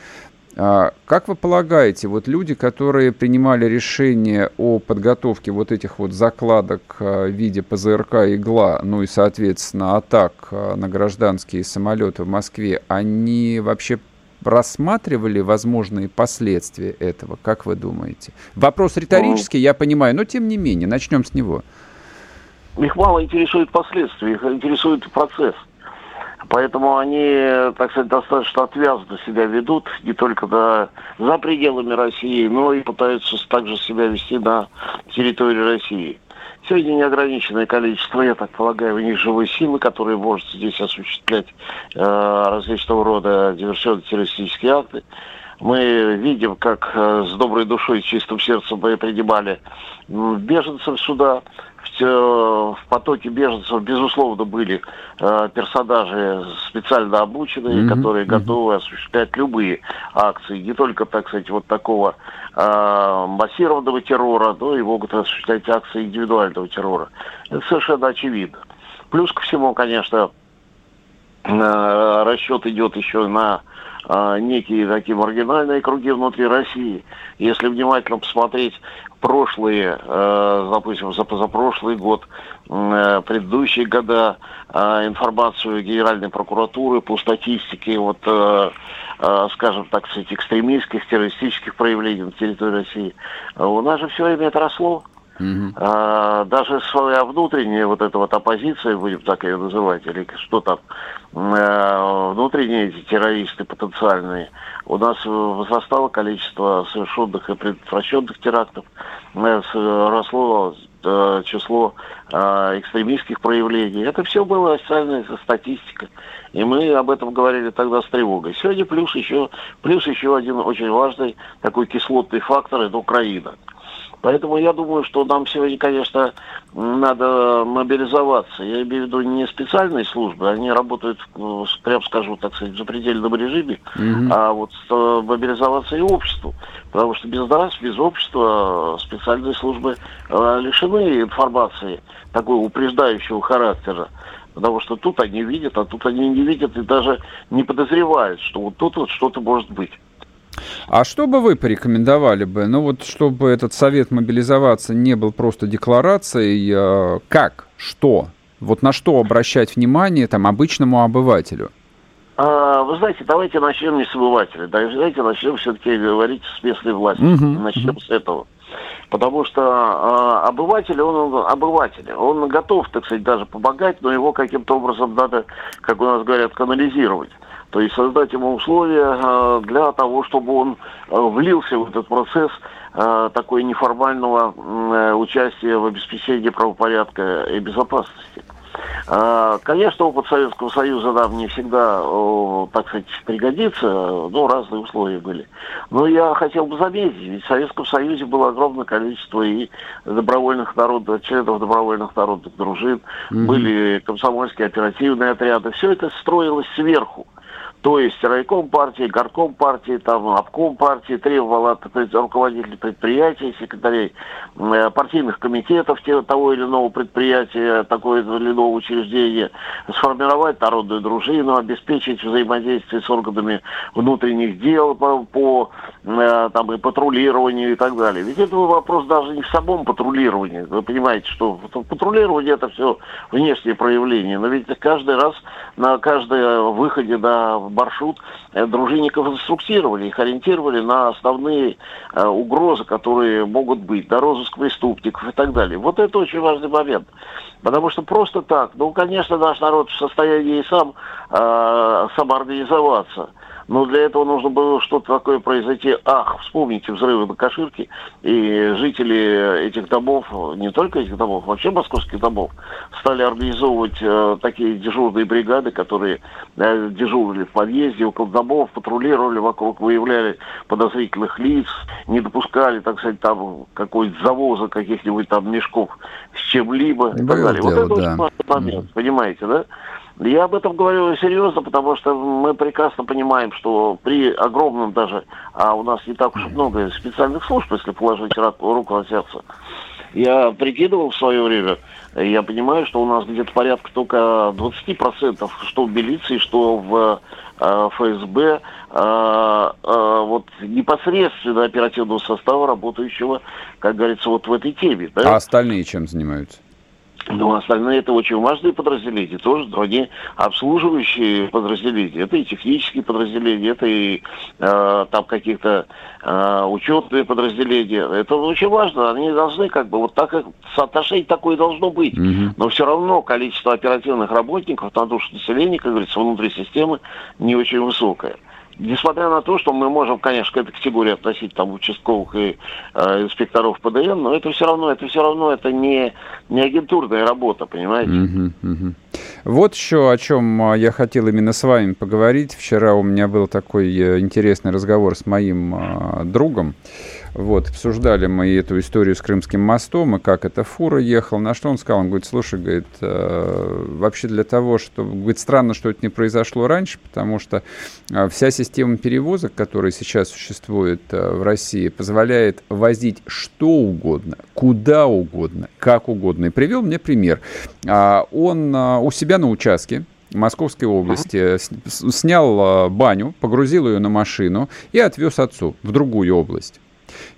А как вы полагаете, вот люди, которые принимали решение о подготовке вот этих вот закладок а, в виде ПЗРК «Игла», ну и, соответственно, атак а, на гражданские самолеты в Москве, они вообще рассматривали возможные последствия этого, как вы думаете? Вопрос риторический, я понимаю, но тем не менее, начнем с него. Их мало интересует последствия, их интересует процесс. Поэтому они, так сказать, достаточно отвязно себя ведут, не только да, за пределами России, но и пытаются также себя вести на территории России. Сегодня неограниченное количество, я так полагаю, у них живой силы, которые может здесь осуществлять э, различного рода диверсионно-террористические акты. Мы видим, как э, с доброй душой и чистым сердцем мы принимали беженцев сюда, в потоке беженцев, безусловно, были э, персонажи специально обученные, mm-hmm. которые готовы осуществлять любые акции, не только, так сказать, вот такого э, массированного террора, но и могут осуществлять акции индивидуального террора. Это совершенно очевидно. Плюс ко всему, конечно, э, расчет идет еще на э, некие такие маргинальные круги внутри России. Если внимательно посмотреть прошлые, э, допустим, за позапрошлый год, э, предыдущие года, э, информацию Генеральной прокуратуры по статистике, вот, скажем так, сказать, экстремистских, террористических проявлений на территории России, у нас же все время это росло. Угу. Даже своя внутренняя вот эта вот оппозиция, будем так ее называть, или что там, внутренние эти террористы потенциальные, у нас возрастало количество совершенных и предотвращенных терактов, росло э, число э, экстремистских проявлений. Это все было официальная статистика. И мы об этом говорили тогда с тревогой. Сегодня плюс еще, плюс еще один очень важный такой кислотный фактор – это Украина. Поэтому я думаю, что нам сегодня, конечно, надо мобилизоваться. Я имею в виду не специальные службы, они работают, ну, прям скажу, так сказать, в запредельном режиме, mm а вот э, мобилизоваться и обществу. Потому что без нас, без общества специальные службы э, лишены информации такой упреждающего характера. Потому что тут они видят, а тут они не видят и даже не подозревают, что вот тут вот что-то может быть. А что бы вы порекомендовали бы? Ну вот, чтобы этот совет мобилизоваться не был просто декларацией, э, как, что? Вот на что обращать внимание там обычному обывателю? А, вы знаете, давайте начнем не с обывателя. Давайте начнем все-таки говорить с местной властью. Угу, начнем угу. с этого. Потому что э, обыватель, он, он обыватель, он готов, так сказать, даже помогать, но его каким-то образом надо, как у нас говорят, канализировать. То есть создать ему условия э, для того, чтобы он э, влился в этот процесс э, такой неформального участия в обеспечении правопорядка и безопасности. Конечно, опыт Советского Союза нам не всегда, так сказать, пригодится, но разные условия были. Но я хотел бы заметить, ведь в Советском Союзе было огромное количество и добровольных народов, членов добровольных народных дружин, mm-hmm. были комсомольские оперативные отряды. Все это строилось сверху. То есть райком партии, горком партии, там, обком партии требовал от руководителей предприятий, секретарей э, партийных комитетов того или иного предприятия, такое или иного учреждения, сформировать народную дружину, обеспечить взаимодействие с органами внутренних дел по, по э, там, и патрулированию и так далее. Ведь это вопрос даже не в самом патрулировании. Вы понимаете, что патрулирование это все внешнее проявление. Но ведь каждый раз на каждом выходе на маршрут э, дружинников инструктировали, их ориентировали на основные э, угрозы, которые могут быть, на розыск преступников и так далее. Вот это очень важный момент. Потому что просто так, ну, конечно, наш народ в состоянии сам э, самоорганизоваться. Но для этого нужно было что-то такое произойти. Ах, вспомните взрывы на Каширке. И жители этих домов, не только этих домов, вообще московских домов, стали организовывать э, такие дежурные бригады, которые э, дежурили в подъезде, около домов, патрулировали вокруг, выявляли подозрительных лиц, не допускали, так сказать, там какой-то завоза каких-нибудь там мешков с чем-либо и так далее. Дело, вот это да. очень важный момент, mm. понимаете, да? Я об этом говорю серьезно, потому что мы прекрасно понимаем, что при огромном даже, а у нас не так уж много специальных служб, если положить руку на сердце, я прикидывал в свое время, я понимаю, что у нас где-то порядка только 20%, что в милиции, что в э, ФСБ, э, э, вот непосредственно оперативного состава, работающего, как говорится, вот в этой теме. Да? А остальные чем занимаются? Но остальные это очень важные подразделения, тоже они обслуживающие подразделения. Это и технические подразделения, это и э, там каких-то э, учетные подразделения. Это очень важно. Они должны как бы вот так соотношение такое должно быть. Угу. Но все равно количество оперативных работников на душу населения, как говорится, внутри системы не очень высокое несмотря на то, что мы можем, конечно, к этой категории относить там участковых и э, инспекторов ПДН, но это все равно, это все равно это не, не агентурная работа, понимаете? Вот еще о чем а, я хотел именно с вами поговорить. Вчера у меня был такой э, интересный разговор с моим э, другом. Вот, обсуждали мы эту историю с Крымским мостом, и как эта фура ехала. На что он сказал? Он говорит, слушай, говорит, э, вообще для того, что... Говорит, странно, что это не произошло раньше, потому что э, вся система перевозок, которая сейчас существует э, в России, позволяет возить что угодно, куда угодно, как угодно. И привел мне пример. Э, он э, у себя на участке Московской области, снял баню, погрузил ее на машину и отвез отцу в другую область.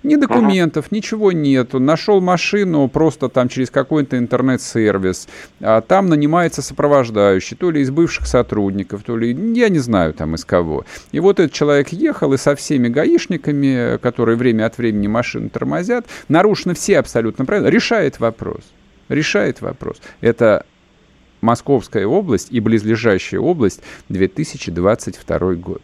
Ни документов, ничего нету. Нашел машину просто там через какой-то интернет-сервис. А там нанимается сопровождающий, то ли из бывших сотрудников, то ли, я не знаю там из кого. И вот этот человек ехал и со всеми гаишниками, которые время от времени машины тормозят, нарушены все абсолютно правила, решает вопрос. Решает вопрос. Это Московская область и близлежащая область 2022 год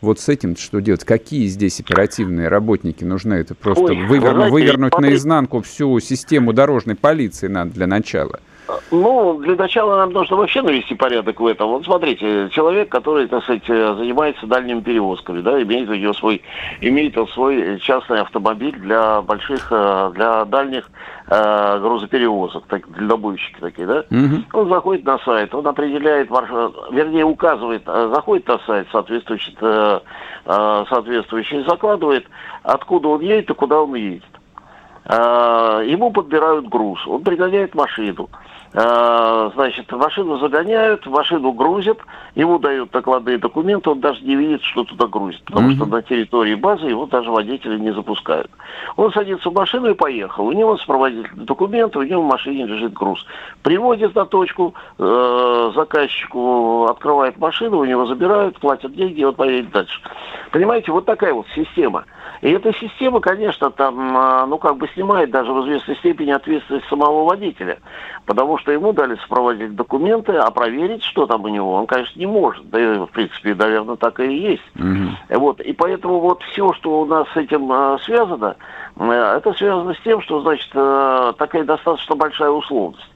вот с этим что делать? Какие здесь оперативные работники нужны? Это просто Ой, выверну, вывернуть смотри... наизнанку всю систему дорожной полиции надо для начала. Ну, для начала нам нужно вообще навести порядок в этом. Вот смотрите, человек, который, так сказать, занимается дальними перевозками, да, имеет у него свой, имеет он свой частный автомобиль для больших, э, для дальних э, грузоперевозок, так, дальнобойщики такие, да. Угу. Он заходит на сайт, он определяет маршрут, вернее, указывает, э, заходит на сайт соответствующий, э, э, соответствующий, закладывает, откуда он едет и куда он едет. Э, ему подбирают груз, он пригоняет машину. Э, значит, машину загоняют, машину грузят, ему дают докладные документы, он даже не видит, что туда грузит, потому mm-hmm. что на территории базы его даже водители не запускают. Он садится в машину и поехал. У него сопроводительные документы, у него в машине лежит груз. Приводит на точку, э, заказчику открывает машину, у него забирают, платят деньги, и он поедет дальше. Понимаете, вот такая вот система. И эта система, конечно, там, а, ну, как бы снимает даже в известной степени ответственность самого водителя. Потому что ему дали сопроводить документы, а проверить, что там у него, он, конечно, не может. Да, и, в принципе, наверное, так и есть. Mm-hmm. Вот. И поэтому вот все, что у нас с этим а, связано, а, это связано с тем, что, значит, а, такая достаточно большая условность.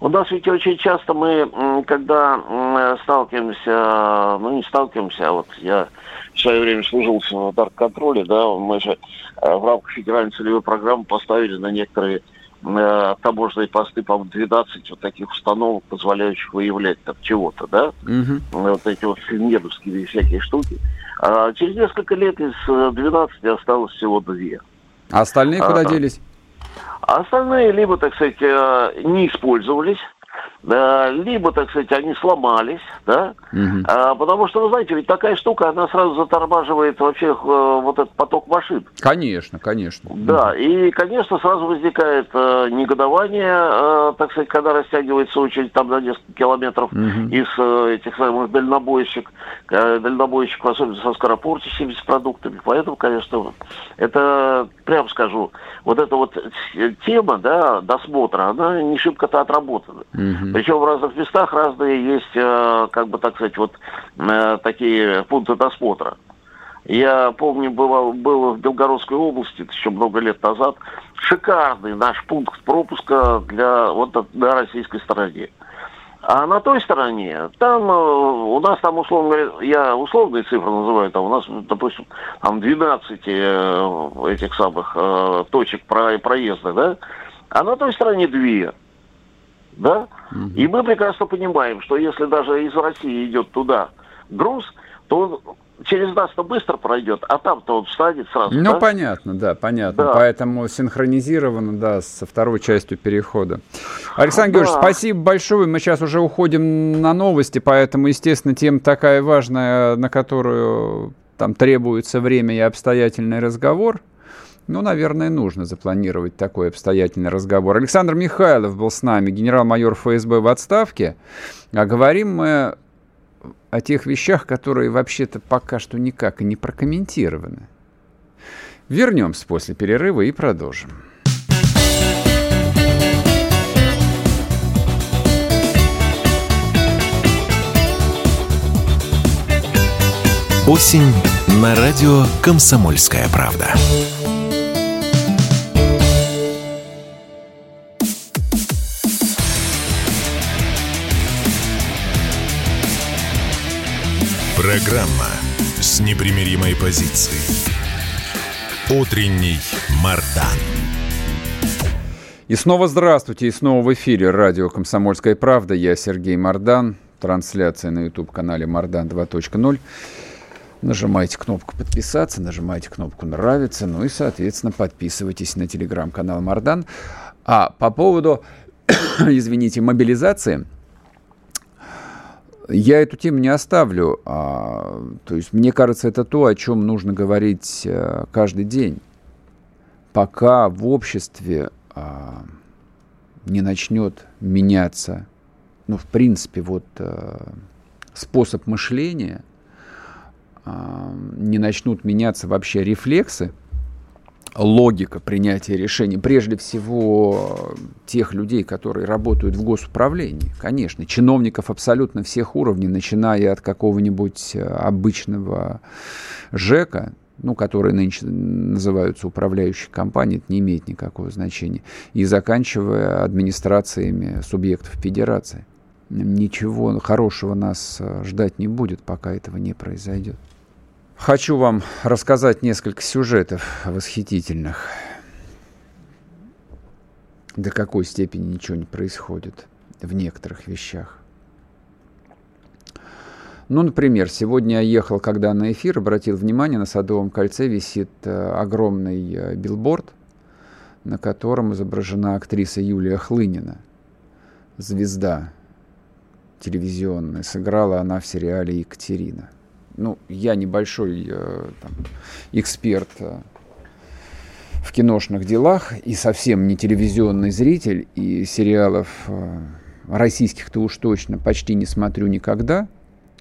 У нас ведь очень часто мы, когда сталкиваемся, ну не сталкиваемся, а вот я в свое время служил в дарк-контроле, да, мы же э, в рамках федеральной целевой программы поставили на некоторые э, таможенные посты, по-моему, 12 вот таких установок, позволяющих выявлять там чего-то, да, угу. вот эти вот финедовские всякие штуки. А через несколько лет из 12 э, осталось всего две. А остальные куда а, делись? А остальные либо, так сказать, не использовались, либо, так сказать, они сломались, да, угу. а, потому что, вы знаете, ведь такая штука, она сразу затормаживает вообще э, вот этот поток машин. Конечно, конечно. Да, и, конечно, сразу возникает э, негодование, э, так сказать, когда растягивается очередь там на несколько километров угу. из э, этих самых дальнобойщик, э, дальнобойщиков, особенно со скоропортящимися продуктами. Поэтому, конечно, это, прямо скажу, вот эта вот тема, да, досмотра, она не шибко-то отработана. Угу. Причем в разных местах разные есть, э, как бы так сказать, вот э, такие пункты досмотра. Я помню, бывал, был в Белгородской области еще много лет назад. Шикарный наш пункт пропуска для, вот, на российской стороне. А на той стороне, там э, у нас там, условно говоря, я условные цифры называю, там у нас, допустим, там 12 этих самых точек проезда, да, а на той стороне две да? И мы прекрасно понимаем, что если даже из России идет туда груз, то он через нас-то быстро пройдет, а там-то он встанет сразу. Ну, да? понятно, да, понятно. Да. Поэтому синхронизировано, да, со второй частью перехода. Александр да. Георгиевич, спасибо большое. Мы сейчас уже уходим на новости, поэтому, естественно, тема такая важная, на которую там требуется время и обстоятельный разговор. Ну, наверное, нужно запланировать такой обстоятельный разговор. Александр Михайлов был с нами, генерал-майор ФСБ в отставке. А говорим мы о тех вещах, которые вообще-то пока что никак и не прокомментированы. Вернемся после перерыва и продолжим. Осень на радио «Комсомольская правда». Программа с непримиримой позицией. Утренний Мардан. И снова здравствуйте, и снова в эфире радио «Комсомольская правда». Я Сергей Мардан. Трансляция на YouTube-канале Мардан 2.0. Нажимайте кнопку «Подписаться», нажимайте кнопку «Нравится», ну и, соответственно, подписывайтесь на телеграм-канал Мардан. А по поводу, извините, мобилизации – я эту тему не оставлю. А, то есть, мне кажется, это то, о чем нужно говорить а, каждый день. Пока в обществе а, не начнет меняться, ну, в принципе, вот а, способ мышления, а, не начнут меняться вообще рефлексы, логика принятия решений, прежде всего тех людей, которые работают в госуправлении, конечно, чиновников абсолютно всех уровней, начиная от какого-нибудь э, обычного ЖЭКа, ну, которые нынче называются управляющей компанией, это не имеет никакого значения, и заканчивая администрациями субъектов федерации. Ничего хорошего нас э, ждать не будет, пока этого не произойдет. Хочу вам рассказать несколько сюжетов восхитительных. До какой степени ничего не происходит в некоторых вещах. Ну, например, сегодня я ехал, когда на эфир, обратил внимание, на Садовом кольце висит э, огромный э, билборд, на котором изображена актриса Юлия Хлынина, звезда телевизионная. Сыграла она в сериале «Екатерина» ну, я небольшой э, там, эксперт э, в киношных делах и совсем не телевизионный зритель, и сериалов э, российских-то уж точно почти не смотрю никогда,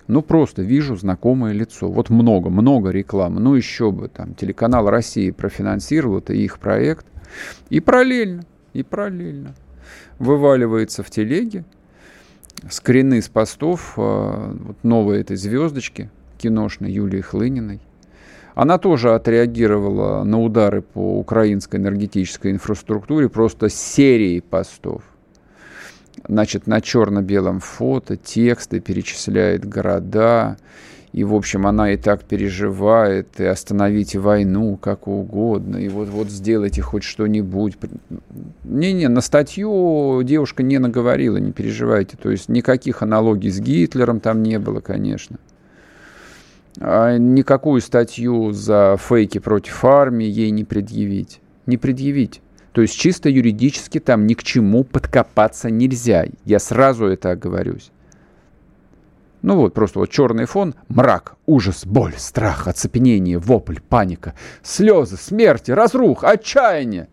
ну, просто вижу знакомое лицо. Вот много, много рекламы. Ну, еще бы, там, телеканал России профинансировал, это их проект. И параллельно, и параллельно вываливается в телеге скрины с постов э, вот новой этой звездочки – киношной Юлии Хлыниной. Она тоже отреагировала на удары по украинской энергетической инфраструктуре просто серией постов. Значит, на черно-белом фото, тексты, перечисляет города и, в общем, она и так переживает, и остановите войну как угодно, и вот, вот сделайте хоть что-нибудь. Не-не, на статью девушка не наговорила, не переживайте. То есть никаких аналогий с Гитлером там не было, конечно. А никакую статью за фейки против армии ей не предъявить. Не предъявить. То есть чисто юридически там ни к чему подкопаться нельзя. Я сразу это оговорюсь. Ну вот, просто вот черный фон, мрак, ужас, боль, страх, оцепенение, вопль, паника, слезы, смерти, разрух, отчаяние.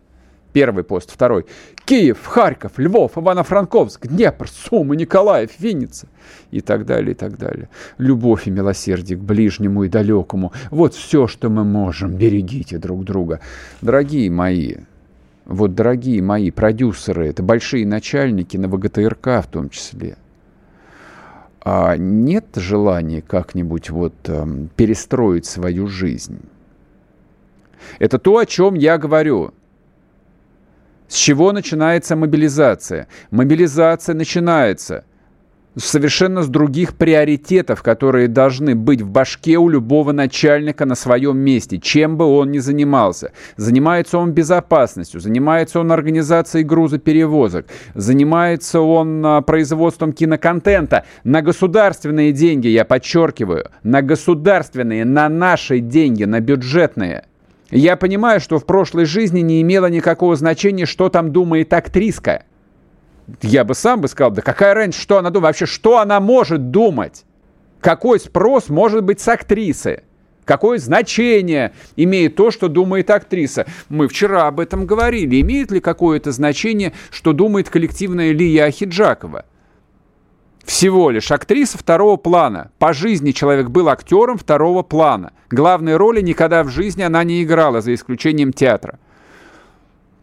Первый пост, второй. Киев, Харьков, Львов, Ивано-Франковск, Днепр, Сумы, Николаев, Винница. И так далее, и так далее. Любовь и милосердие к ближнему и далекому. Вот все, что мы можем. Берегите друг друга. Дорогие мои, вот, дорогие мои продюсеры, это большие начальники на ВГТРК в том числе – а нет желания как-нибудь вот э, перестроить свою жизнь. Это то, о чем я говорю. С чего начинается мобилизация? Мобилизация начинается совершенно с других приоритетов, которые должны быть в башке у любого начальника на своем месте, чем бы он ни занимался. Занимается он безопасностью, занимается он организацией грузоперевозок, занимается он а, производством киноконтента на государственные деньги, я подчеркиваю, на государственные, на наши деньги, на бюджетные. Я понимаю, что в прошлой жизни не имело никакого значения, что там думает актриска – я бы сам бы сказал, да какая разница, что она думает, вообще, что она может думать? Какой спрос может быть с актрисы? Какое значение имеет то, что думает актриса? Мы вчера об этом говорили. Имеет ли какое-то значение, что думает коллективная Лия Ахиджакова? Всего лишь актриса второго плана. По жизни человек был актером второго плана. Главной роли никогда в жизни она не играла, за исключением театра.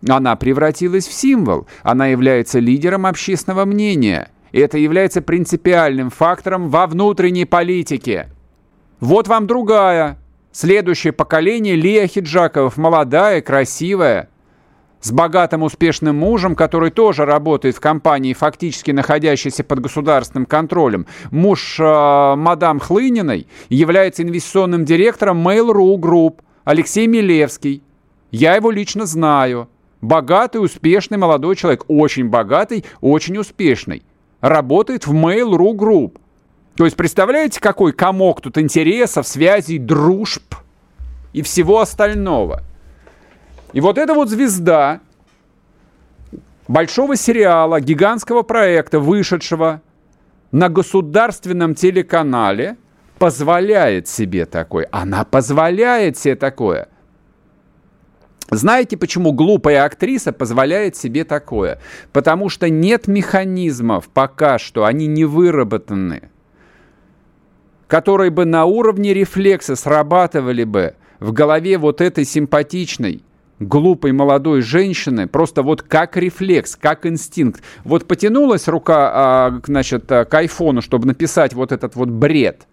Она превратилась в символ. Она является лидером общественного мнения. И это является принципиальным фактором во внутренней политике. Вот вам другая. Следующее поколение Лия Хиджаковых. Молодая, красивая, с богатым успешным мужем, который тоже работает в компании, фактически находящейся под государственным контролем. Муж э, мадам Хлыниной является инвестиционным директором Mail.ru Group Алексей Милевский. Я его лично знаю. Богатый, успешный молодой человек. Очень богатый, очень успешный. Работает в Mail.ru Group. То есть, представляете, какой комок тут интересов, связей, дружб и всего остального. И вот эта вот звезда большого сериала, гигантского проекта, вышедшего на государственном телеканале, позволяет себе такое. Она позволяет себе такое – знаете, почему глупая актриса позволяет себе такое? Потому что нет механизмов пока что, они не выработаны, которые бы на уровне рефлекса срабатывали бы в голове вот этой симпатичной, глупой молодой женщины, просто вот как рефлекс, как инстинкт. Вот потянулась рука, а, значит, к айфону, чтобы написать вот этот вот бред.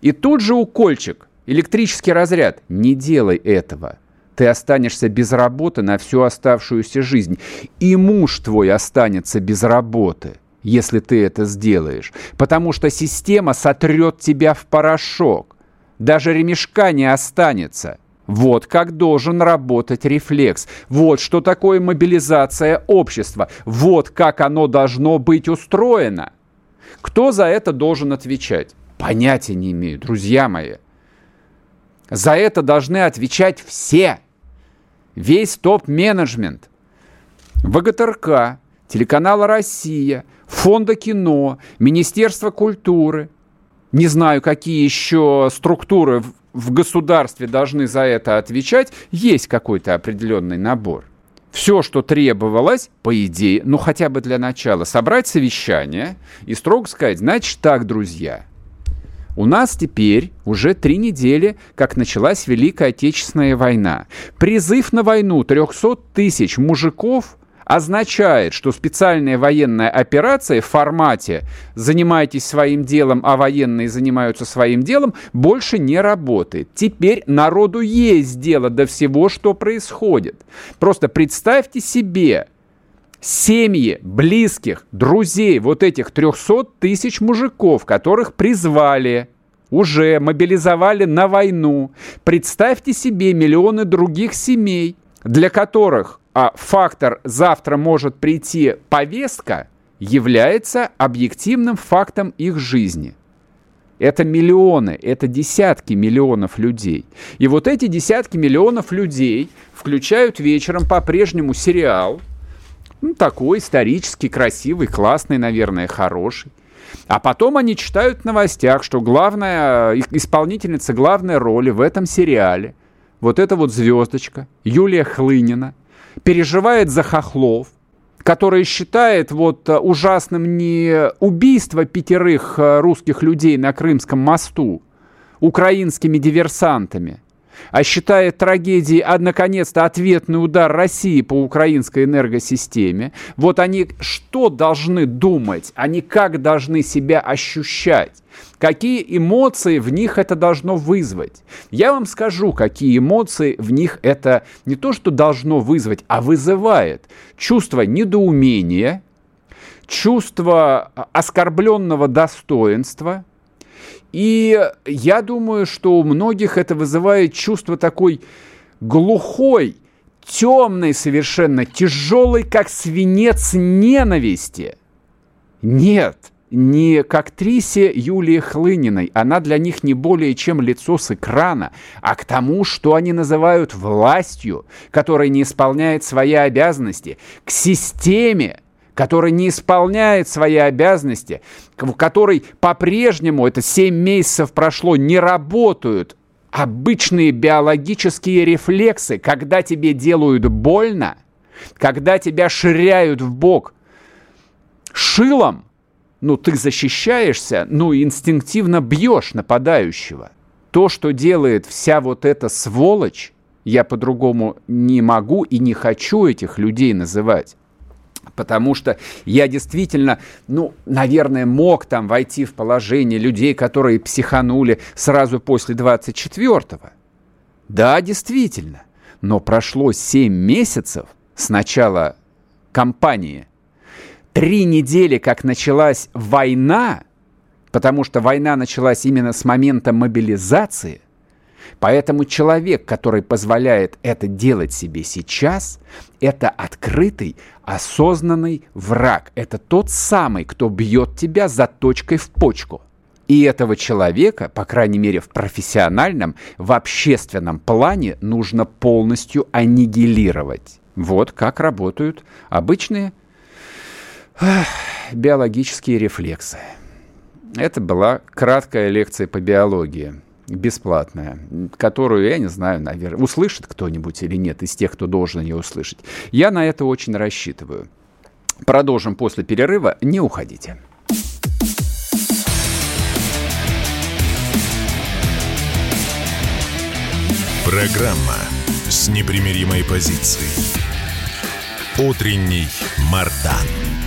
И тут же укольчик, электрический разряд. Не делай этого ты останешься без работы на всю оставшуюся жизнь. И муж твой останется без работы, если ты это сделаешь. Потому что система сотрет тебя в порошок. Даже ремешка не останется. Вот как должен работать рефлекс. Вот что такое мобилизация общества. Вот как оно должно быть устроено. Кто за это должен отвечать? Понятия не имею, друзья мои. За это должны отвечать все весь топ-менеджмент ВГТРК, телеканала «Россия», Фонда кино, Министерства культуры. Не знаю, какие еще структуры в государстве должны за это отвечать. Есть какой-то определенный набор. Все, что требовалось, по идее, ну хотя бы для начала, собрать совещание и строго сказать, значит так, друзья – у нас теперь уже три недели, как началась Великая Отечественная война. Призыв на войну 300 тысяч мужиков означает, что специальная военная операция в формате «занимайтесь своим делом, а военные занимаются своим делом» больше не работает. Теперь народу есть дело до всего, что происходит. Просто представьте себе, семьи близких, друзей вот этих 300 тысяч мужиков, которых призвали уже мобилизовали на войну. Представьте себе миллионы других семей, для которых а, фактор «завтра может прийти повестка» является объективным фактом их жизни. Это миллионы, это десятки миллионов людей. И вот эти десятки миллионов людей включают вечером по-прежнему сериал, ну, такой исторический, красивый, классный, наверное, хороший. А потом они читают в новостях, что главная исполнительница главной роли в этом сериале, вот эта вот звездочка, Юлия Хлынина, переживает за хохлов, который считает вот э, ужасным не убийство пятерых э, русских людей на Крымском мосту украинскими диверсантами – а считает трагедией, а, наконец-то, ответный удар России по украинской энергосистеме, вот они что должны думать, они как должны себя ощущать, какие эмоции в них это должно вызвать. Я вам скажу, какие эмоции в них это не то, что должно вызвать, а вызывает. Чувство недоумения, чувство оскорбленного достоинства – и я думаю, что у многих это вызывает чувство такой глухой, темной совершенно, тяжелой, как свинец ненависти. Нет, не к актрисе Юлии Хлыниной, она для них не более чем лицо с экрана, а к тому, что они называют властью, которая не исполняет свои обязанности, к системе, который не исполняет свои обязанности, в которой по-прежнему, это 7 месяцев прошло, не работают обычные биологические рефлексы, когда тебе делают больно, когда тебя ширяют в бок шилом, ну, ты защищаешься, ну, инстинктивно бьешь нападающего. То, что делает вся вот эта сволочь, я по-другому не могу и не хочу этих людей называть. Потому что я действительно, ну, наверное, мог там войти в положение людей, которые психанули сразу после 24-го. Да, действительно. Но прошло 7 месяцев с начала кампании. Три недели, как началась война, потому что война началась именно с момента мобилизации – Поэтому человек, который позволяет это делать себе сейчас, это открытый, осознанный враг. Это тот самый, кто бьет тебя за точкой в почку. И этого человека, по крайней мере в профессиональном, в общественном плане, нужно полностью аннигилировать. Вот как работают обычные эх, биологические рефлексы. Это была краткая лекция по биологии бесплатная, которую, я не знаю, наверное, услышит кто-нибудь или нет из тех, кто должен ее услышать. Я на это очень рассчитываю. Продолжим после перерыва. Не уходите. Программа с непримиримой позицией. Утренний Мардан.